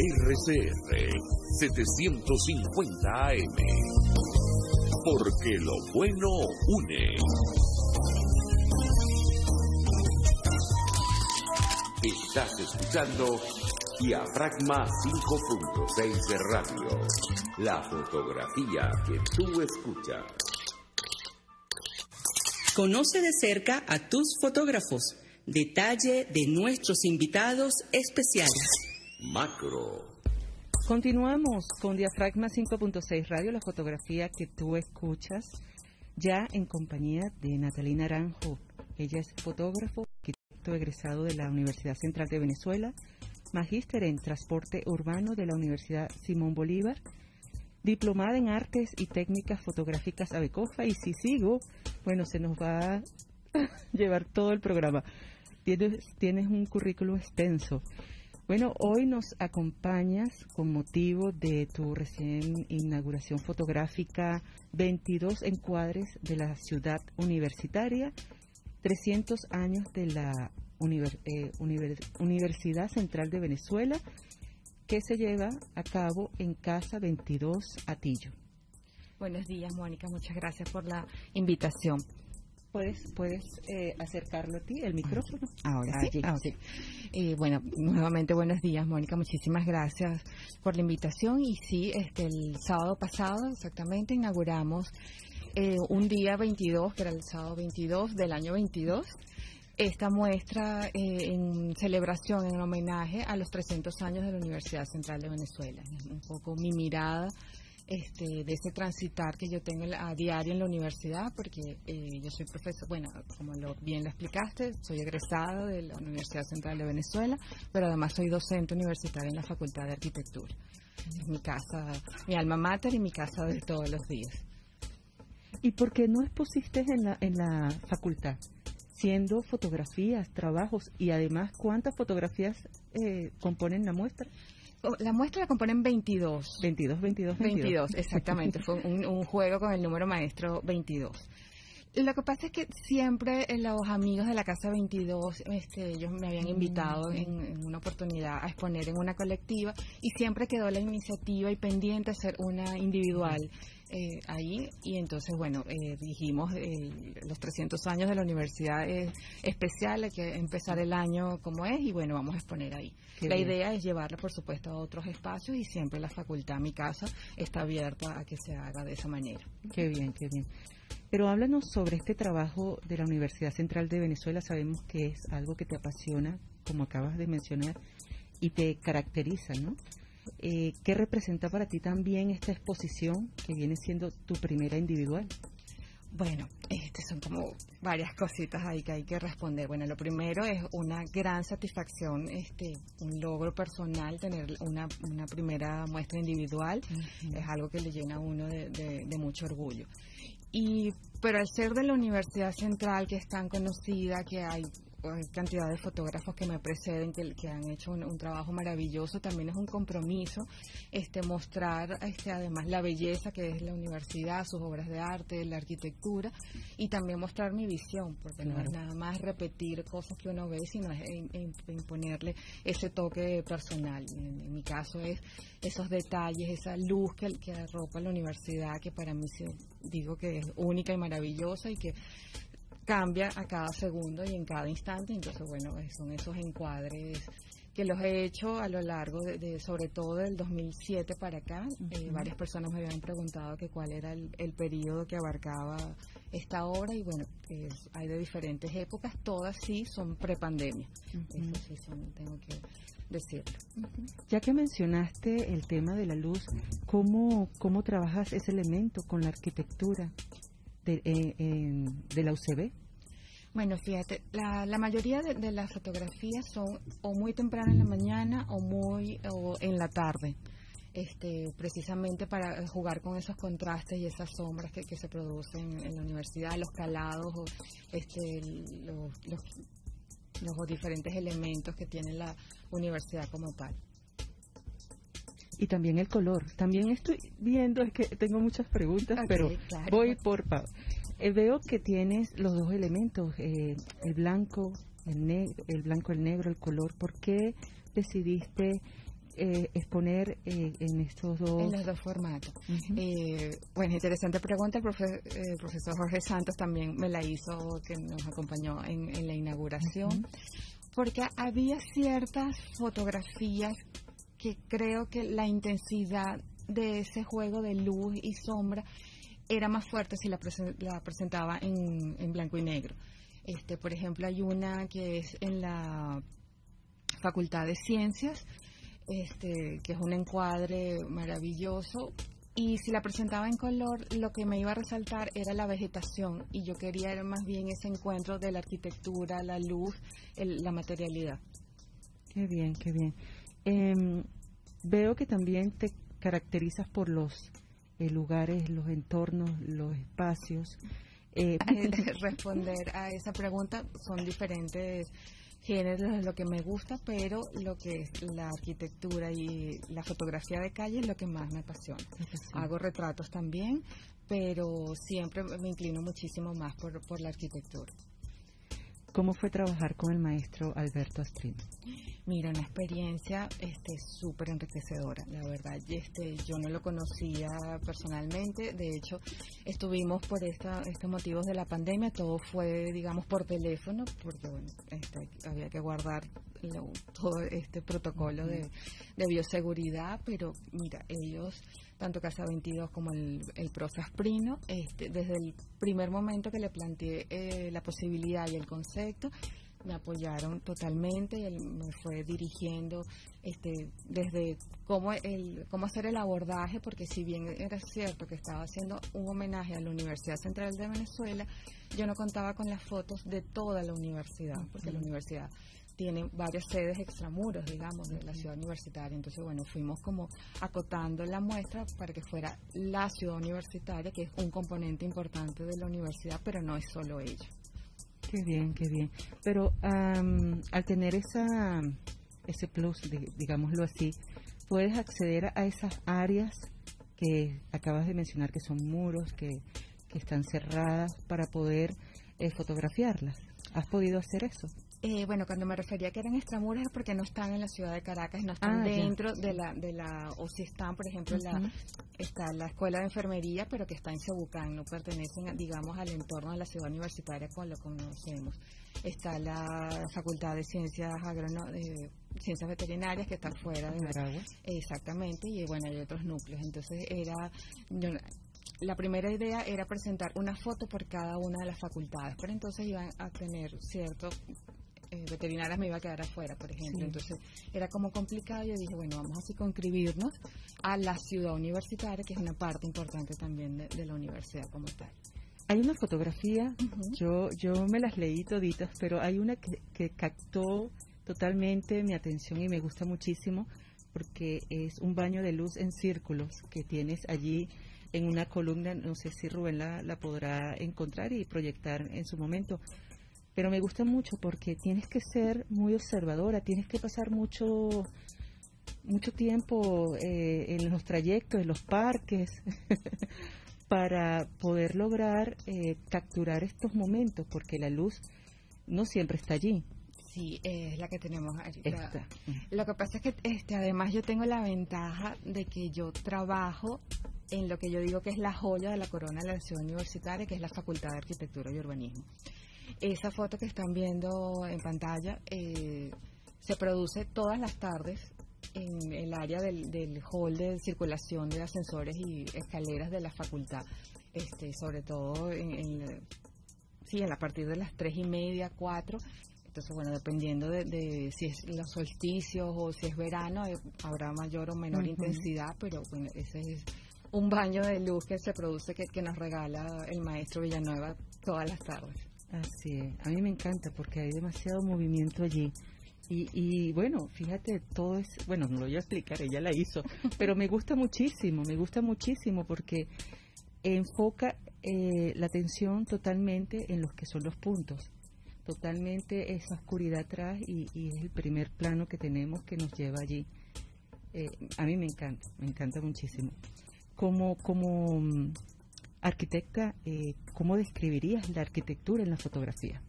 RCR 750 AM. Porque lo bueno une. Estás escuchando Diafragma 5.6 de radio. La fotografía que tú escuchas. Conoce de cerca a tus fotógrafos. Detalle de nuestros invitados especiales. Macro. Continuamos con Diafragma 5.6 Radio, la fotografía que tú escuchas, ya en compañía de Natalina Naranjo. Ella es fotógrafo, arquitecto egresado de la Universidad Central de Venezuela, magíster en transporte urbano de la Universidad Simón Bolívar, diplomada en artes y técnicas fotográficas Abecofa. Y si sigo, bueno, se nos va a llevar todo el programa. Tienes, tienes un currículo extenso. Bueno, hoy nos acompañas con motivo de tu recién inauguración fotográfica 22 encuadres de la ciudad universitaria, 300 años de la eh, Universidad Central de Venezuela, que se lleva a cabo en Casa 22 Atillo. Buenos días, Mónica. Muchas gracias por la invitación. ¿Puedes, puedes eh, acercarlo a ti, el micrófono? Ahora sí. Ah, eh, bueno, nuevamente buenos días, Mónica. Muchísimas gracias por la invitación. Y sí, este, el sábado pasado exactamente inauguramos eh, un día 22, que era el sábado 22 del año 22, esta muestra en celebración, en homenaje a los 300 años de la Universidad Central de Venezuela. Un poco mi mirada este, de ese transitar que yo tengo a diario en la universidad, porque eh, yo soy profesor, bueno, como lo, bien lo explicaste, soy egresado de la Universidad Central de Venezuela, pero además soy docente universitaria en la Facultad de Arquitectura. Es mi casa, mi alma mater y mi casa de todos los días. ¿Y por qué no expusiste en la, en la facultad? Siendo fotografías, trabajos y además, ¿cuántas fotografías eh, componen la muestra? Oh, la muestra la componen 22. 22, 22, 22. 22, exactamente. Fue un, juego con el número maestro 22. Lo que pasa es que siempre los amigos de la Casa 22, este, ellos me habían invitado en, una oportunidad a exponer en una colectiva y siempre quedó la iniciativa y pendiente hacer una individual eh, ahí y entonces, bueno, eh, dijimos eh, los 300 años de la universidad es especial, hay que empezar el año como es y bueno, vamos a exponer ahí. la idea es llevarla, por supuesto, a otros espacios y siempre la facultad, mi casa, está abierta a que se haga de esa manera. Qué bien, qué bien. Pero háblanos sobre este trabajo de la Universidad Central de Venezuela. Sabemos que es algo que te apasiona, como acabas de mencionar, y te caracteriza, ¿no? Eh, ¿Qué representa para ti también esta exposición que viene siendo tu primera individual? Bueno, este son como varias cositas ahí que hay que responder. Bueno, lo primero es una gran satisfacción, este, un logro personal tener una, una primera muestra individual. Es algo que le llena a uno de, de mucho orgullo. Y, pero al ser de la Universidad Central, que es tan conocida, que hay cantidad de fotógrafos que me preceden que, que han hecho un, trabajo maravilloso. También es un compromiso este mostrar este además la belleza que es la universidad sus obras de arte la arquitectura y también mostrar mi visión porque no es nada más repetir cosas que uno ve sino es imponerle ese toque personal. En, mi caso es esos detalles esa luz que, que arropa la universidad que para mí digo que es única y maravillosa y que cambia a cada segundo y en cada instante. Entonces, bueno, son esos encuadres que los he hecho a lo largo de, sobre todo del 2007 para acá. Eh, varias personas me habían preguntado que cuál era el, periodo que abarcaba esta obra y bueno, hay de diferentes épocas, todas sí son prepandemia. Eso sí son, tengo que decirlo. Ya que mencionaste el tema de la luz, ¿cómo, cómo trabajas ese elemento con la arquitectura de, eh, de la UCB? Bueno, fíjate, la, la mayoría de, las fotografías son o muy temprano en la mañana o muy o en la tarde. Este, precisamente para jugar con esos contrastes y esas sombras que, que se producen en la universidad, los calados, o, este, los, los, los diferentes elementos que tiene la universidad como tal y también el color. También estoy viendo, es que tengo muchas preguntas, pero voy por eh, veo que tienes los dos elementos, eh, el blanco, el negro, el blanco, el negro, el color. ¿Por qué decidiste eh, exponer eh, en estos dos? En los dos formatos. Eh, bueno, interesante pregunta. El, profesor Jorge Santos también me la hizo, que nos acompañó en, la inauguración, porque había ciertas fotografías que creo que la intensidad de ese juego de luz y sombra era más fuerte si la, presentaba en, en, blanco y negro. Este, por ejemplo, hay una que es en la Facultad de Ciencias, este, que es un encuadre maravilloso. Y si la presentaba en color, lo que me iba a resaltar era la vegetación y yo quería más bien ese encuentro de la arquitectura, la luz, la materialidad. Qué bien, qué bien. Em, veo que también te caracterizas por los eh, lugares, los entornos, los espacios. Eh, responder a esa pregunta son diferentes género es lo que me gusta, pero lo que es la arquitectura y la fotografía de calle es lo que más me apasiona. Hago retratos también, pero siempre me inclino muchísimo más por, por la arquitectura. ¿Cómo fue trabajar con el maestro Alberto Astrín? Mira, una experiencia este súper enriquecedora, la verdad. Este, yo no lo conocía personalmente, de hecho, estuvimos por esta, estos motivos de la pandemia, todo fue, digamos, por teléfono, porque bueno, este, había que guardar todo este protocolo de, bioseguridad, pero mira, ellos, tanto Casa 22 como el, el profe Asprino, este, desde el primer momento que le planteé eh, la posibilidad y el concepto, me apoyaron totalmente y él me fue dirigiendo este desde cómo el cómo hacer el abordaje porque si bien era cierto que estaba haciendo un homenaje a la Universidad Central de Venezuela yo no contaba con las fotos de toda la universidad porque la universidad tiene varias sedes extramuros, digamos, de la ciudad universitaria. Entonces, bueno, fuimos como acotando la muestra para que fuera la ciudad universitaria, que es un componente importante de la universidad, pero no es solo ella. Qué bien, qué bien. Pero al tener esa, ese plus, digámoslo así, puedes acceder a esas áreas que acabas de mencionar, que son muros, que, que están cerradas, para poder eh, fotografiarlas. ¿Has podido hacer eso? Eh, bueno, cuando me refería que eran extramuros es porque no están en la ciudad de Caracas, no están ah, dentro de la, de la, o si están, por ejemplo, la, está la escuela de enfermería, pero que está en Cebucán, no pertenecen, digamos, al entorno de la ciudad universitaria como lo conocemos. Está la Facultad de Ciencias de Ciencias Veterinarias que está fuera de Aragua. Exactamente, y bueno, hay otros núcleos. Entonces era, la primera idea era presentar una foto por cada una de las facultades, pero entonces iban a tener cierto eh, veterinarias me iba a quedar afuera, por ejemplo. Entonces era como complicado. Yo dije, bueno, vamos a circunscribirnos a la ciudad universitaria, que es una parte importante también de, la universidad como tal. Hay una fotografía, yo, yo me las leí toditas, pero hay una que, que captó totalmente mi atención y me gusta muchísimo porque es un baño de luz en círculos que tienes allí en una columna, no sé si Rubén la, la podrá encontrar y proyectar en su momento, pero me gusta mucho porque tienes que ser muy observadora, tienes que pasar mucho mucho tiempo eh, en los trayectos, en los parques, para poder lograr eh, capturar estos momentos, porque la luz no siempre está allí. Sí, es la que tenemos ahorita. Lo que pasa es que este, además yo tengo la ventaja de que yo trabajo en lo que yo digo que es la joya de la corona de la ciudad universitaria, que es la Facultad de Arquitectura y Urbanismo. Esa foto que están viendo en pantalla eh, se produce todas las tardes en el área del, hall de circulación de ascensores y escaleras de la facultad, este, sobre todo en, sí, a partir de las tres y media, cuatro. Entonces, bueno, dependiendo de, si es los solsticios o si es verano, eh, habrá mayor o menor intensidad, pero bueno, ese es un baño de luz que se produce que, que nos regala el maestro Villanueva todas las tardes. Así es, a mí me encanta porque hay demasiado movimiento allí. Y, y, bueno, fíjate, todo es, bueno, no lo voy a explicar, ella la hizo, pero me gusta muchísimo, me gusta muchísimo porque enfoca eh, la atención totalmente en los que son los puntos, totalmente esa oscuridad atrás y, es el primer plano que tenemos que nos lleva allí. Eh, a mí me encanta, me encanta muchísimo. Como, como Arquitecta, eh, ¿cómo describirías la arquitectura en la fotografía?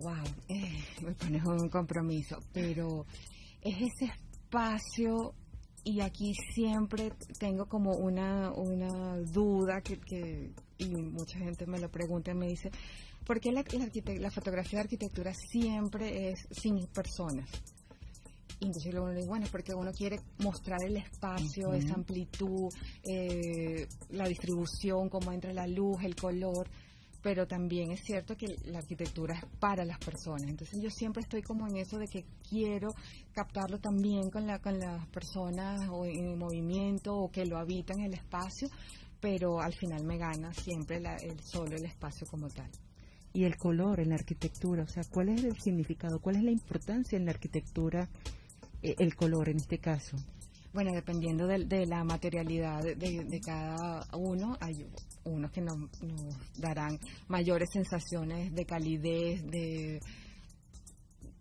Wow, eh, me pones un compromiso, pero es ese espacio y aquí siempre tengo como una, una duda que, que, y mucha gente me lo pregunta me dice, ¿por qué la, la, fotografía de arquitectura siempre es sin personas? Y entonces uno dice, bueno, porque uno quiere mostrar el espacio, esa amplitud, eh, la distribución, cómo entra la luz, el color pero también es cierto que la arquitectura es para las personas. Entonces yo siempre estoy como en eso de que quiero captarlo también con, la, con las personas o en movimiento o que lo habitan el espacio, pero al final me gana siempre el solo el espacio como tal. Y el color en la arquitectura, o sea, ¿cuál es el significado? ¿Cuál es la importancia en la arquitectura, el color en este caso? Bueno, dependiendo de, la materialidad de, de, cada uno, hay unos que nos, darán mayores sensaciones de calidez, de,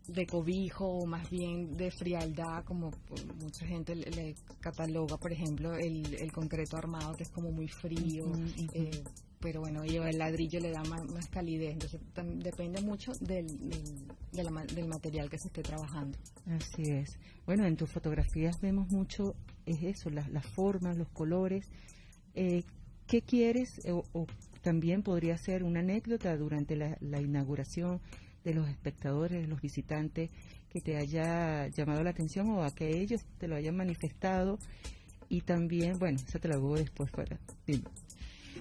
de cobijo o más bien de frialdad, como mucha gente le, cataloga, por ejemplo, el, el, concreto armado, que es como muy frío, eh, pero bueno, el ladrillo le da más, calidez, entonces depende mucho del, del, material que se esté trabajando. Así es. Bueno, en tus fotografías vemos mucho, es eso, las, las formas, los colores. Eh, ¿Qué quieres? O, también podría ser una anécdota durante la, inauguración de los espectadores, de los visitantes, que te haya llamado la atención o a que ellos te lo hayan manifestado. Y también, bueno, eso te lo hago después fuera.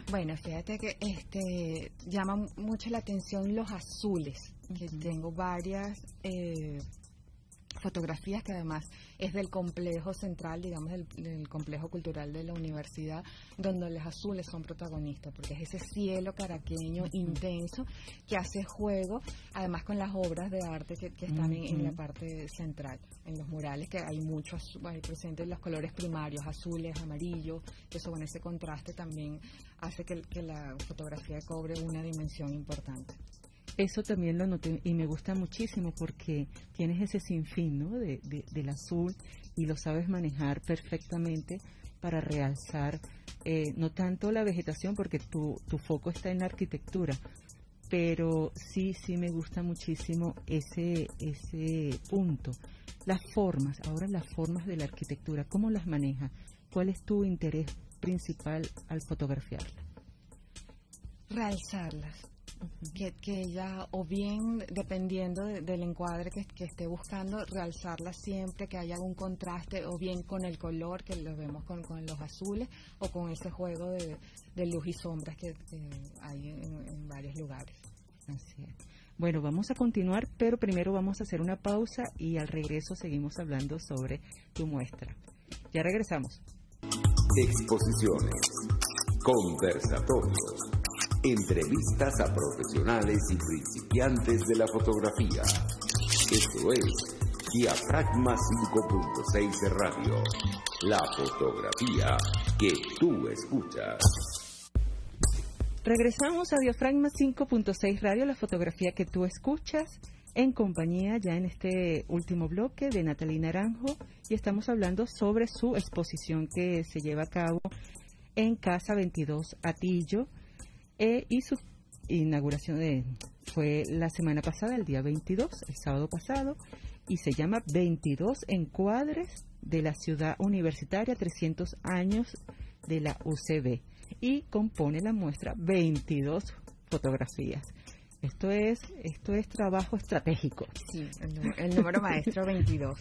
Bueno, fíjate que este llama mucho la atención los azules, que tengo varias eh, fotografías que además es del complejo central, digamos, del, complejo cultural de la universidad, donde los azules son protagonistas, porque es ese cielo caraqueño intenso que hace juego, además con las obras de arte que, están en, la parte central, en los murales, que hay muchos, hay presentes los colores primarios, azules, amarillos, que eso con ese contraste también hace que, que la fotografía cobre una dimensión importante. Eso también lo noté y me gusta muchísimo porque tienes ese sinfín ¿no? de, del azul y lo sabes manejar perfectamente para realzar eh, no tanto la vegetación porque tu, tu foco está en la arquitectura, pero sí, sí me gusta muchísimo ese, ese punto. Las formas, ahora las formas de la arquitectura, ¿cómo las manejas? ¿Cuál es tu interés principal al fotografiarlas? Realzarlas que, que, ella, o bien dependiendo del encuadre que, esté buscando, realzarla siempre, que haya algún contraste, o bien con el color, que lo vemos con, los azules, o con ese juego de, luz y sombras que, hay en, varios lugares. Así es. Bueno, vamos a continuar, pero primero vamos a hacer una pausa y al regreso seguimos hablando sobre tu muestra. Ya regresamos. Exposiciones, conversatorios Entrevistas a profesionales y principiantes de la fotografía. Esto es Diafragma 5.6 Radio. La fotografía que tú escuchas. Regresamos a Diafragma 5.6 Radio, la fotografía que tú escuchas, en compañía ya en este último bloque de Natalina Naranjo y estamos hablando sobre su exposición que se lleva a cabo en Casa 22 Atillo eh, y su inauguración de, fue la semana pasada, el día 22, el sábado pasado, y se llama 22 encuadres de la ciudad universitaria, 300 años de la UCB, y compone la muestra 22 fotografías. Esto es, esto es trabajo estratégico. Sí, el número maestro 22.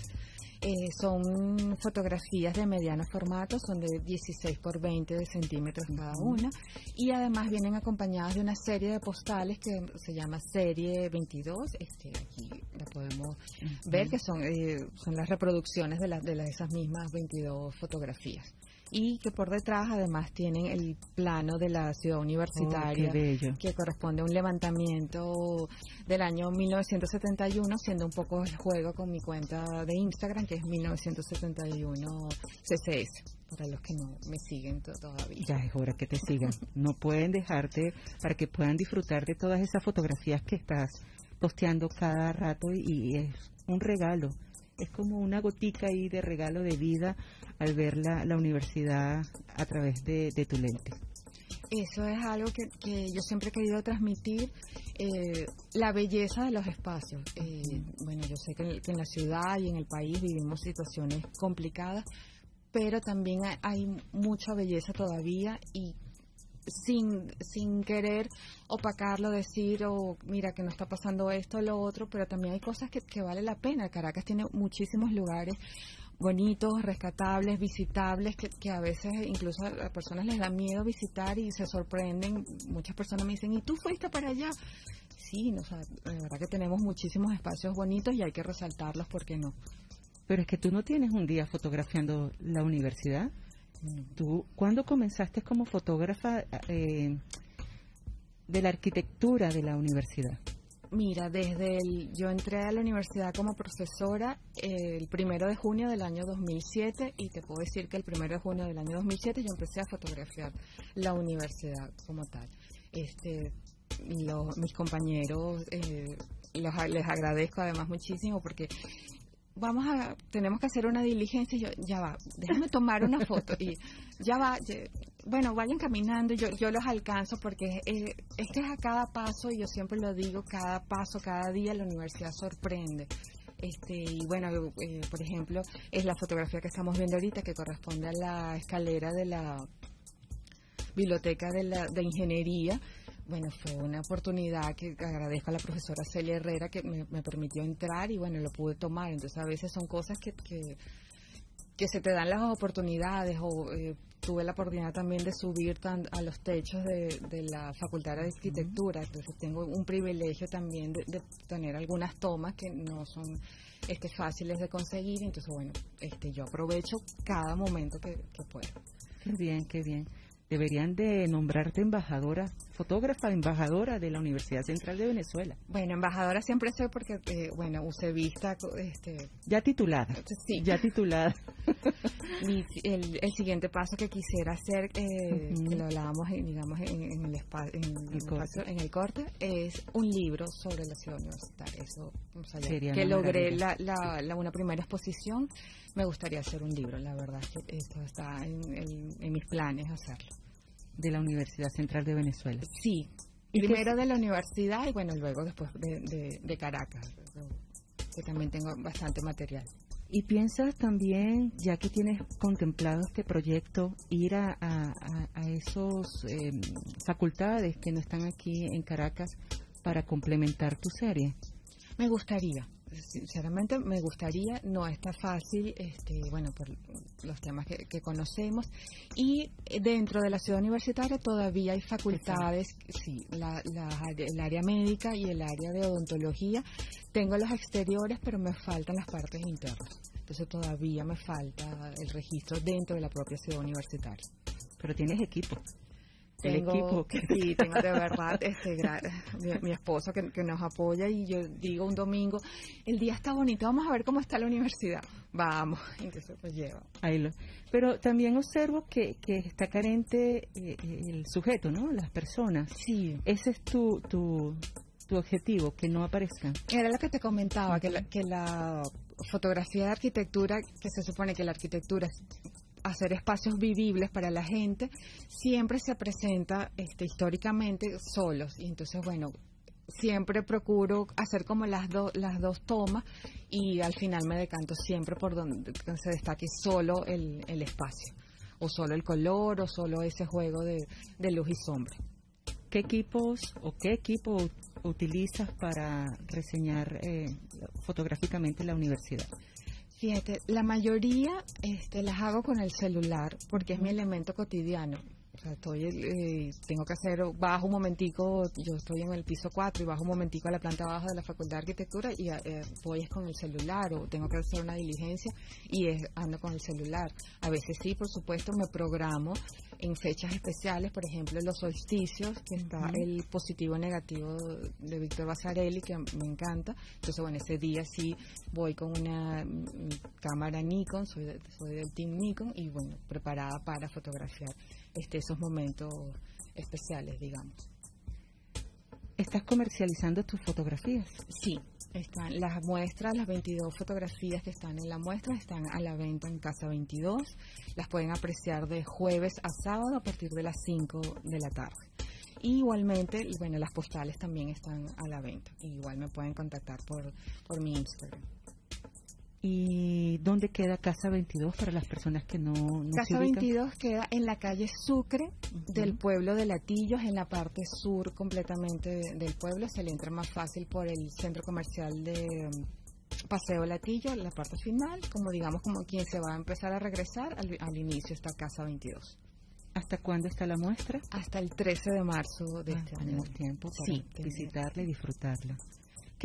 Eh, son fotografías de mediano formato, son de 16 por 20 centímetros cada una y además vienen acompañadas de una serie de postales que se llama serie 22, este, aquí la podemos ver que son, eh, son las reproducciones de, de esas mismas 22 fotografías y que por detrás además tienen el plano de la ciudad universitaria oh, que corresponde a un levantamiento del año 1971 siendo un poco el juego con mi cuenta de Instagram que es 1971 CCS para los que no me siguen todavía. Ya es hora que te sigan. No pueden dejarte para que puedan disfrutar de todas esas fotografías que estás posteando cada rato y es un regalo. Es como una gotica ahí de regalo de vida al ver la, la universidad a través de, tu lente. Eso es algo que, que yo siempre he querido transmitir, eh, la belleza de los espacios. Eh, bueno, yo sé que en, la ciudad y en el país vivimos situaciones complicadas, pero también hay, mucha belleza todavía y sin, sin querer opacarlo, decir, o mira que no está pasando esto o lo otro, pero también hay cosas que, que vale la pena. Caracas tiene muchísimos lugares bonitos, rescatables, visitables, que, a veces incluso a las personas les da miedo visitar y se sorprenden. Muchas personas me dicen, ¿y tú fuiste para allá? Sí, no, la verdad que tenemos muchísimos espacios bonitos y hay que resaltarlos, ¿por qué no? Pero es que tú no tienes un día fotografiando la universidad. ¿Tú cuándo comenzaste como fotógrafa eh, de la arquitectura de la universidad? Mira, desde el, yo entré a la universidad como profesora el primero de junio del año 2007 y te puedo decir que el primero de junio del año 2007 yo empecé a fotografiar la universidad como tal. Este, mis compañeros eh, les agradezco además muchísimo porque vamos a, tenemos que hacer una diligencia y yo, ya va, déjame tomar una foto y ya va, bueno, vayan caminando, yo, yo los alcanzo porque es, es que es a cada paso y yo siempre lo digo, cada paso, cada día la universidad sorprende. Este, y bueno, eh, por ejemplo, es la fotografía que estamos viendo ahorita que corresponde a la escalera de la biblioteca de, la, de ingeniería bueno, fue una oportunidad que agradezco a la profesora Celia Herrera que me, permitió entrar y bueno, lo pude tomar. Entonces a veces son cosas que, que, se te dan las oportunidades o eh, tuve la oportunidad también de subir a los techos de, la Facultad de Arquitectura. Entonces tengo un privilegio también de, tener algunas tomas que no son este, fáciles de conseguir. Entonces bueno, este, yo aprovecho cada momento que, que puedo. Qué bien, qué bien deberían de nombrarte embajadora, fotógrafa embajadora de la Universidad Central de Venezuela. Bueno, embajadora siempre soy porque, eh, bueno, usé vista. Este, ya titulada. Sí. Ya titulada. el, siguiente paso que quisiera hacer, eh, que lo hablábamos, digamos, en, el, espacio, en, el corte, es un libro sobre la ciudad universitaria. Eso, que logré la, la, una primera exposición, me gustaría hacer un libro. La verdad que esto está en mis planes hacerlo de la Universidad Central de Venezuela. Sí, primero de la universidad y bueno, luego después de, Caracas, que también tengo bastante material. ¿Y piensas también, ya que tienes contemplado este proyecto, ir a, a, esos em, facultades que no están aquí en Caracas para complementar tu serie? Me gustaría, sinceramente me gustaría, no está fácil, este, bueno, por los temas que, conocemos, y dentro de la ciudad universitaria todavía hay facultades, sí, la, el área médica y el área de odontología, tengo los exteriores, pero me faltan las partes internas, entonces todavía me falta el registro dentro de la propia ciudad universitaria. Pero tienes equipo tengo, Sí, tengo de verdad este, mi, esposo que, nos apoya y yo digo un domingo, el día está bonito, vamos a ver cómo está la universidad. Vamos, entonces pues lleva. Pero también observo que, que está carente eh, el sujeto, ¿no? Las personas. Sí. Ese es tu, tu, tu objetivo, que no aparezcan. Era lo que te comentaba, que la, que la fotografía de arquitectura, que se supone que la arquitectura hacer espacios vivibles para la gente, siempre se presenta este, históricamente solos. Y entonces, bueno, siempre procuro hacer como las, las dos tomas y al final me decanto siempre por donde se destaque solo el, el espacio, o solo el color, o solo ese juego de, luz y sombra. ¿Qué equipos o qué equipo utilizas para reseñar eh, fotográficamente la universidad? Fíjate, la mayoría este, las hago con el celular porque es mi elemento cotidiano. Sea, estoy, eh, tengo que hacer, bajo un momentico, yo estoy en el piso 4 y bajo un momentico a la planta baja de la Facultad de Arquitectura y eh, voy es con el celular o tengo que hacer una diligencia y ando con el celular. A veces sí, por supuesto, me programo en fechas especiales, por ejemplo, los solsticios, que está el positivo negativo de Víctor Basarelli, que me encanta. Entonces, bueno, ese día sí voy con una mm, cámara Nikon, soy, soy del team Nikon, y bueno, preparada para fotografiar este, esos momentos especiales, digamos. ¿Estás comercializando tus fotografías? Sí, Están las muestras, las 22 fotografías que están en la muestra están a la venta en Casa 22. Las pueden apreciar de jueves a sábado a partir de las 5 de la tarde. igualmente, bueno, las postales también están a la venta. Igual me pueden contactar por, por mi Instagram. ¿Y dónde queda Casa 22 para las personas que no, no Casa 22 queda en la calle Sucre del pueblo de Latillos, en la parte sur completamente del pueblo. Se le entra más fácil por el centro comercial de um, Paseo Latillo, la parte final, como digamos como quien se va a empezar a regresar, al, inicio está Casa 22. ¿Hasta cuándo está la muestra? Hasta el 13 de marzo de ah, este año. tiempo para sí, visitarla y disfrutarla.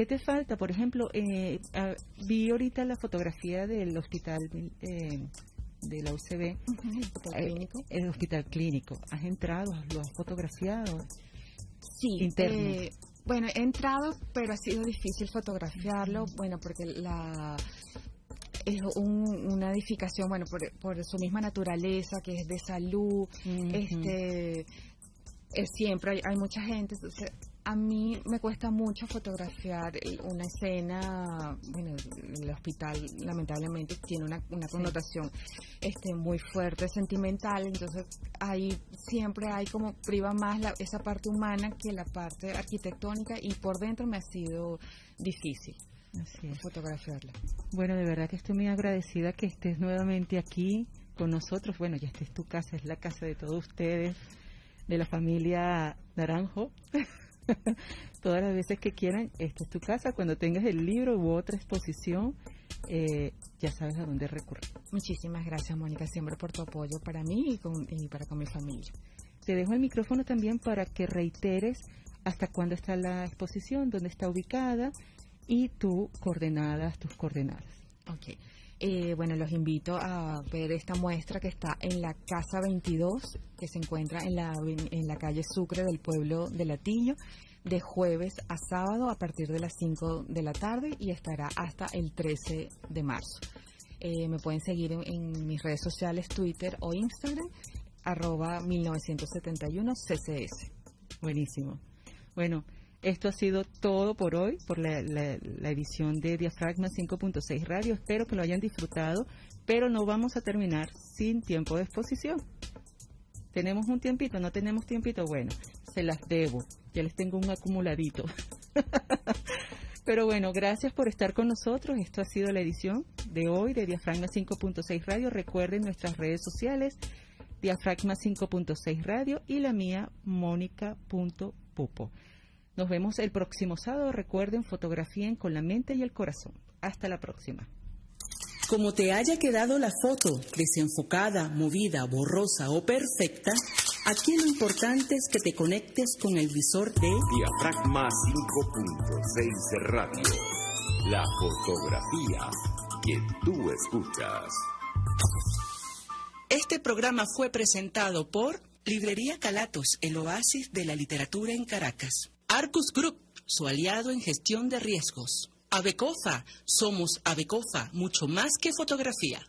¿Qué te falta? Por ejemplo, eh, vi ahorita la fotografía del hospital eh, de la UCB. ¿El hospital eh, clínico? El hospital clínico. ¿Has entrado? ¿Lo has fotografiado? Sí. Interno. bueno, he entrado, pero ha sido difícil fotografiarlo. Bueno, porque la es una edificación, bueno, por, su misma naturaleza, que es de salud, este, siempre hay, hay, mucha gente, entonces a mí me cuesta mucho fotografiar una escena, bueno, el hospital lamentablemente tiene una, connotación este, muy fuerte, sentimental, entonces ahí siempre hay como priva más esa parte humana que la parte arquitectónica y por dentro me ha sido difícil. fotografiarla. Bueno, de verdad que estoy muy agradecida que estés nuevamente aquí con nosotros. Bueno, ya esta es tu casa, es la casa de todos ustedes, de la familia Naranjo. todas las veces que quieran, esta es tu casa. Cuando tengas el libro u otra exposición, eh, ya sabes a dónde recurrir. Muchísimas gracias, Mónica, siempre por tu apoyo para mí y, para con mi familia. Te dejo el micrófono también para que reiteres hasta cuándo está la exposición, dónde está ubicada y tu coordenadas, tus coordenadas. Ok. Eh, bueno, los invito a ver esta muestra que está en la Casa 22, que se encuentra en la, en la calle Sucre del pueblo de Latillo, de jueves a sábado a partir de las 5 de la tarde y estará hasta el 13 de marzo. Eh, me pueden seguir en, mis redes sociales, Twitter o Instagram, arroba 1971 CCS. Buenísimo. Bueno, esto ha sido todo por hoy, por la, edición de Diafragma 5.6 Radio. Espero que lo hayan disfrutado, pero no vamos a terminar sin tiempo de exposición. ¿Tenemos un tiempito? ¿No tenemos tiempito? Bueno, se las debo. Ya les tengo un acumuladito. pero bueno, gracias por estar con nosotros. Esto ha sido la edición de hoy de Diafragma 5.6 Radio. Recuerden nuestras redes sociales, Diafragma 5.6 Radio y la mía, mónica.pupo. Nos vemos el próximo sábado. Recuerden, fotografíen con la mente y el corazón. Hasta la próxima. Como te haya quedado la foto, desenfocada, movida, borrosa o perfecta, aquí lo importante es que te conectes con el visor de Diafragma 5.6 Radio. La fotografía que tú escuchas. Este programa fue presentado por Librería Calatos, el oasis de la literatura en Caracas. Arcus Group, su aliado en gestión de riesgos. Abecofa, somos Abecofa, mucho más que fotografía.